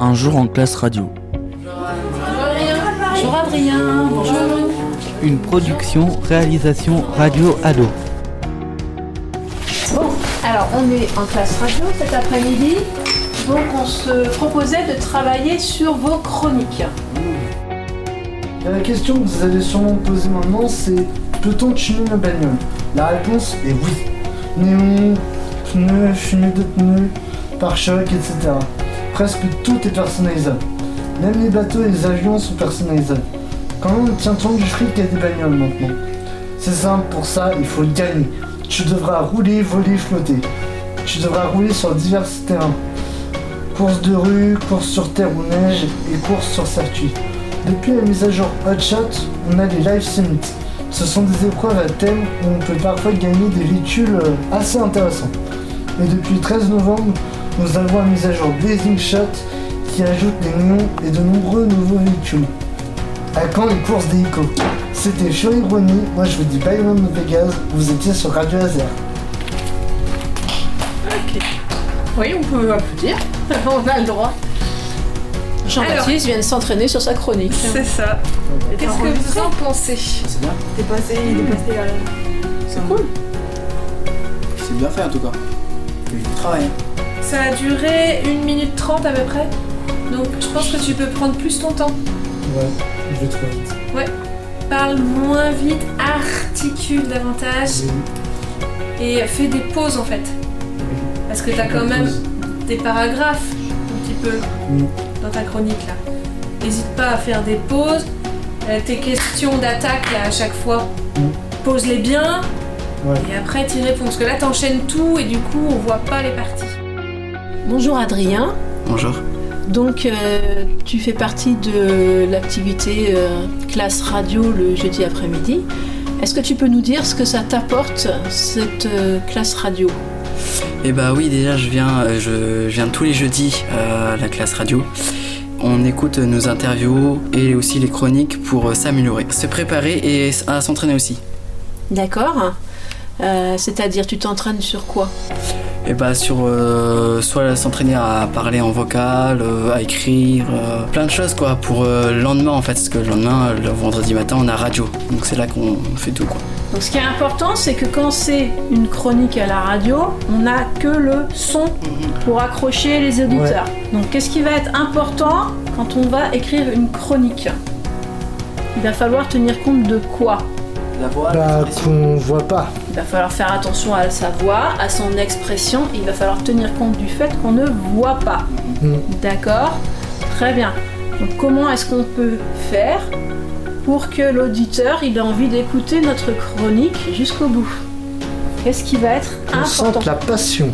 Un jour en classe radio. Bonjour Adrien. Bonjour. Une production, réalisation radio ado. Bon, alors on est en classe radio cet après-midi. Donc on se proposait de travailler sur vos chroniques. La question que vous allez sûrement poser maintenant, c'est peut-on tuner une bagnole? La réponse est oui. Néon, pneus, fumée de pneus, pare-choc, etc. Presque tout est personnalisable. Même les bateaux et les avions sont personnalisables. Comment tient-on du fric à des bagnoles maintenant? C'est simple, pour ça, il faut gagner. Tu devras rouler, voler, flotter. Tu devras rouler sur divers terrains. Course de rue, course sur terre ou neige et course sur circuit. Depuis la mise à jour Hotshot, on a les Live Summits. Ce sont des épreuves à thème où on peut parfois gagner des véhicules euh, assez intéressants. Et depuis le 13 novembre, nous avons la mise à jour Blazing Shot qui ajoute des néons et de nombreux nouveaux véhicules. À quand les courses d'hélico C'était Fury Ronnie, moi je vous dis bye de Vegas, vous étiez sur Radio Laser. Ok. Oui, on peut applaudir. on a le droit. Jean-Baptiste vient de s'entraîner sur sa chronique. C'est ça. Qu'est-ce que vous en pensez C'est bien, T'es passé, il est passé là. C'est cool. c'est bien fait en tout cas. C'est du travail. Ça a duré 1 minute 30 à peu près. Donc je pense que tu peux prendre plus ton temps. Ouais, je vais trop vite. Parle moins vite, articule davantage et fais des pauses en fait. Parce que t'as quand même des paragraphes un petit peu dans ta chronique là. N'hésite pas à faire des pauses. Euh, tes questions d'attaque là à chaque fois, pose-les bien Ouais. et après t'y réponds. Parce que là t'enchaînes tout et du coup on voit pas les parties. Bonjour Adrien. Bonjour. Donc euh, tu fais partie de l'activité euh, classe radio le jeudi après-midi. Est-ce que tu peux nous dire ce que ça t'apporte cette euh, classe radio? Et bah oui, déjà je viens, je, je viens tous les jeudis à la classe radio. On écoute nos interviews et aussi les chroniques pour s'améliorer, se préparer et à s'entraîner aussi. D'accord C'est-à-dire tu t'entraînes sur quoi? Et bah sur euh, soit s'entraîner à parler en vocal, euh, à écrire, euh, plein de choses quoi pour euh, le lendemain en fait, parce que le lendemain, le vendredi matin, on a radio, donc c'est là qu'on fait tout quoi. Donc ce qui est important, c'est que quand c'est une chronique à la radio, on n'a que le son pour accrocher les auditeurs. Donc qu'est-ce qui va être important quand on va écrire une chronique? Il va falloir tenir compte de quoi? La voix, Bah, qu'on voit pas. Il va falloir faire attention à sa voix, à son expression, il va falloir tenir compte du fait qu'on ne voit pas. Mm. D'accord? Très bien. Donc comment est-ce qu'on peut faire pour que l'auditeur il ait envie d'écouter notre chronique jusqu'au bout? Qu'est-ce qui va être On important? sente la passion.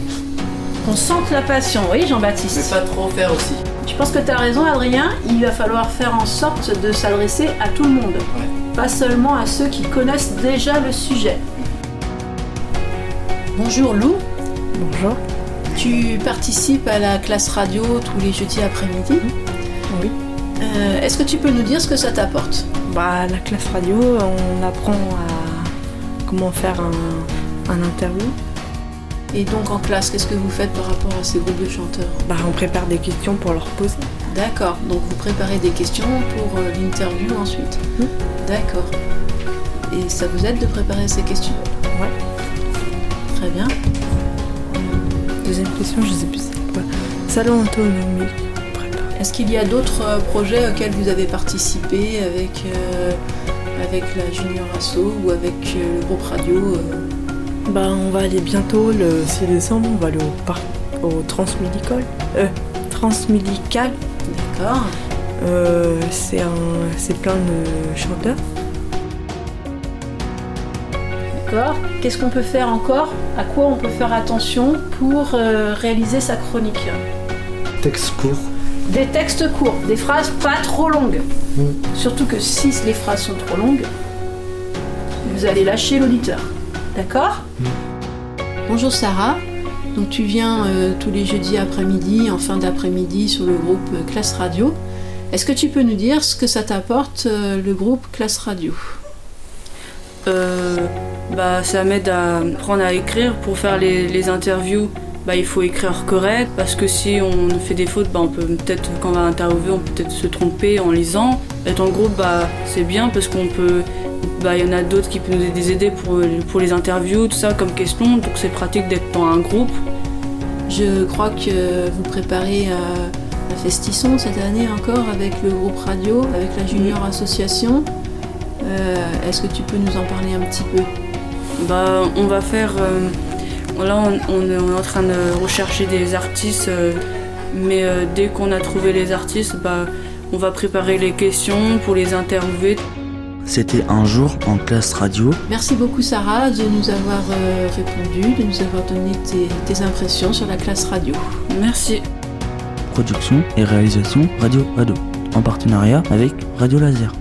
Qu'on sente la passion, oui mais Jean-Baptiste pas trop faire aussi. Je pense que tu as raison Adrien, il va falloir faire en sorte de s'adresser à tout le monde. Pas seulement à ceux qui connaissent déjà le sujet. Bonjour Lou. Bonjour. Tu participes à la classe radio tous les jeudis après-midi. Oui. Euh, Est-ce que tu peux nous dire ce que ça t'apporte? Bah, la classe radio, on apprend à comment faire un, un interview. Et donc en classe, qu'est-ce que vous faites par rapport à ces groupes de chanteurs? Bah, on prépare des questions pour leur poser. D'accord, donc vous préparez des questions pour euh, l'interview ensuite. D'accord. Et ça vous aide de préparer ces questions? Ouais. Très bien. Deuxième question, je sais plus c'est quoi. Salon autonomie. Prépare. Est-ce qu'il y a d'autres euh, projets auxquels vous avez participé avec, euh, avec la Junior Asso ou avec euh, le groupe radio euh? Bah, on va aller bientôt, le 6 décembre, on va aller au parc, au Transmédical. Euh, Transmédical. D'accord. C'est un, c'est plein de chanteurs. D'accord. Qu'est-ce qu'on peut faire encore À quoi on peut faire attention pour euh, réaliser sa chronique Texte court. Des textes courts, des phrases pas trop longues. Mm. Surtout que si les phrases sont trop longues, vous allez lâcher l'auditeur. D'accord Bonjour Sarah. Donc tu viens euh, tous les jeudis après-midi, en fin d'après-midi, sur le groupe euh, Classe Radio. Est-ce que tu peux nous dire ce que ça t'apporte, euh, le groupe Classe Radio? Euh, bah, ça m'aide à apprendre à écrire pour faire les, les interviews. Bah, il faut écrire correct parce que si on fait des fautes, bah, on peut peut-être, quand on va interviewer, on peut peut-être se tromper en lisant. Être en groupe, bah, c'est bien parce qu'on peut. Bah, il y en a d'autres qui peuvent nous aider pour, pour les interviews, tout ça, comme question. Donc c'est pratique d'être dans un groupe. Je crois que vous préparez euh, la Festisson cette année encore avec le groupe radio, avec la Junior Association. Euh, Est-ce que tu peux nous en parler un petit peu? Bah, on va faire. euh, là, on, on est en train de rechercher des artistes, euh, mais euh, dès qu'on a trouvé les artistes, bah, on va préparer les questions pour les interviewer. C'était un jour en classe radio. Merci beaucoup Sarah de nous avoir euh, répondu, de nous avoir donné tes, tes impressions sur la classe radio. Merci. Production et réalisation Radio Ado. En partenariat avec Radio Laser.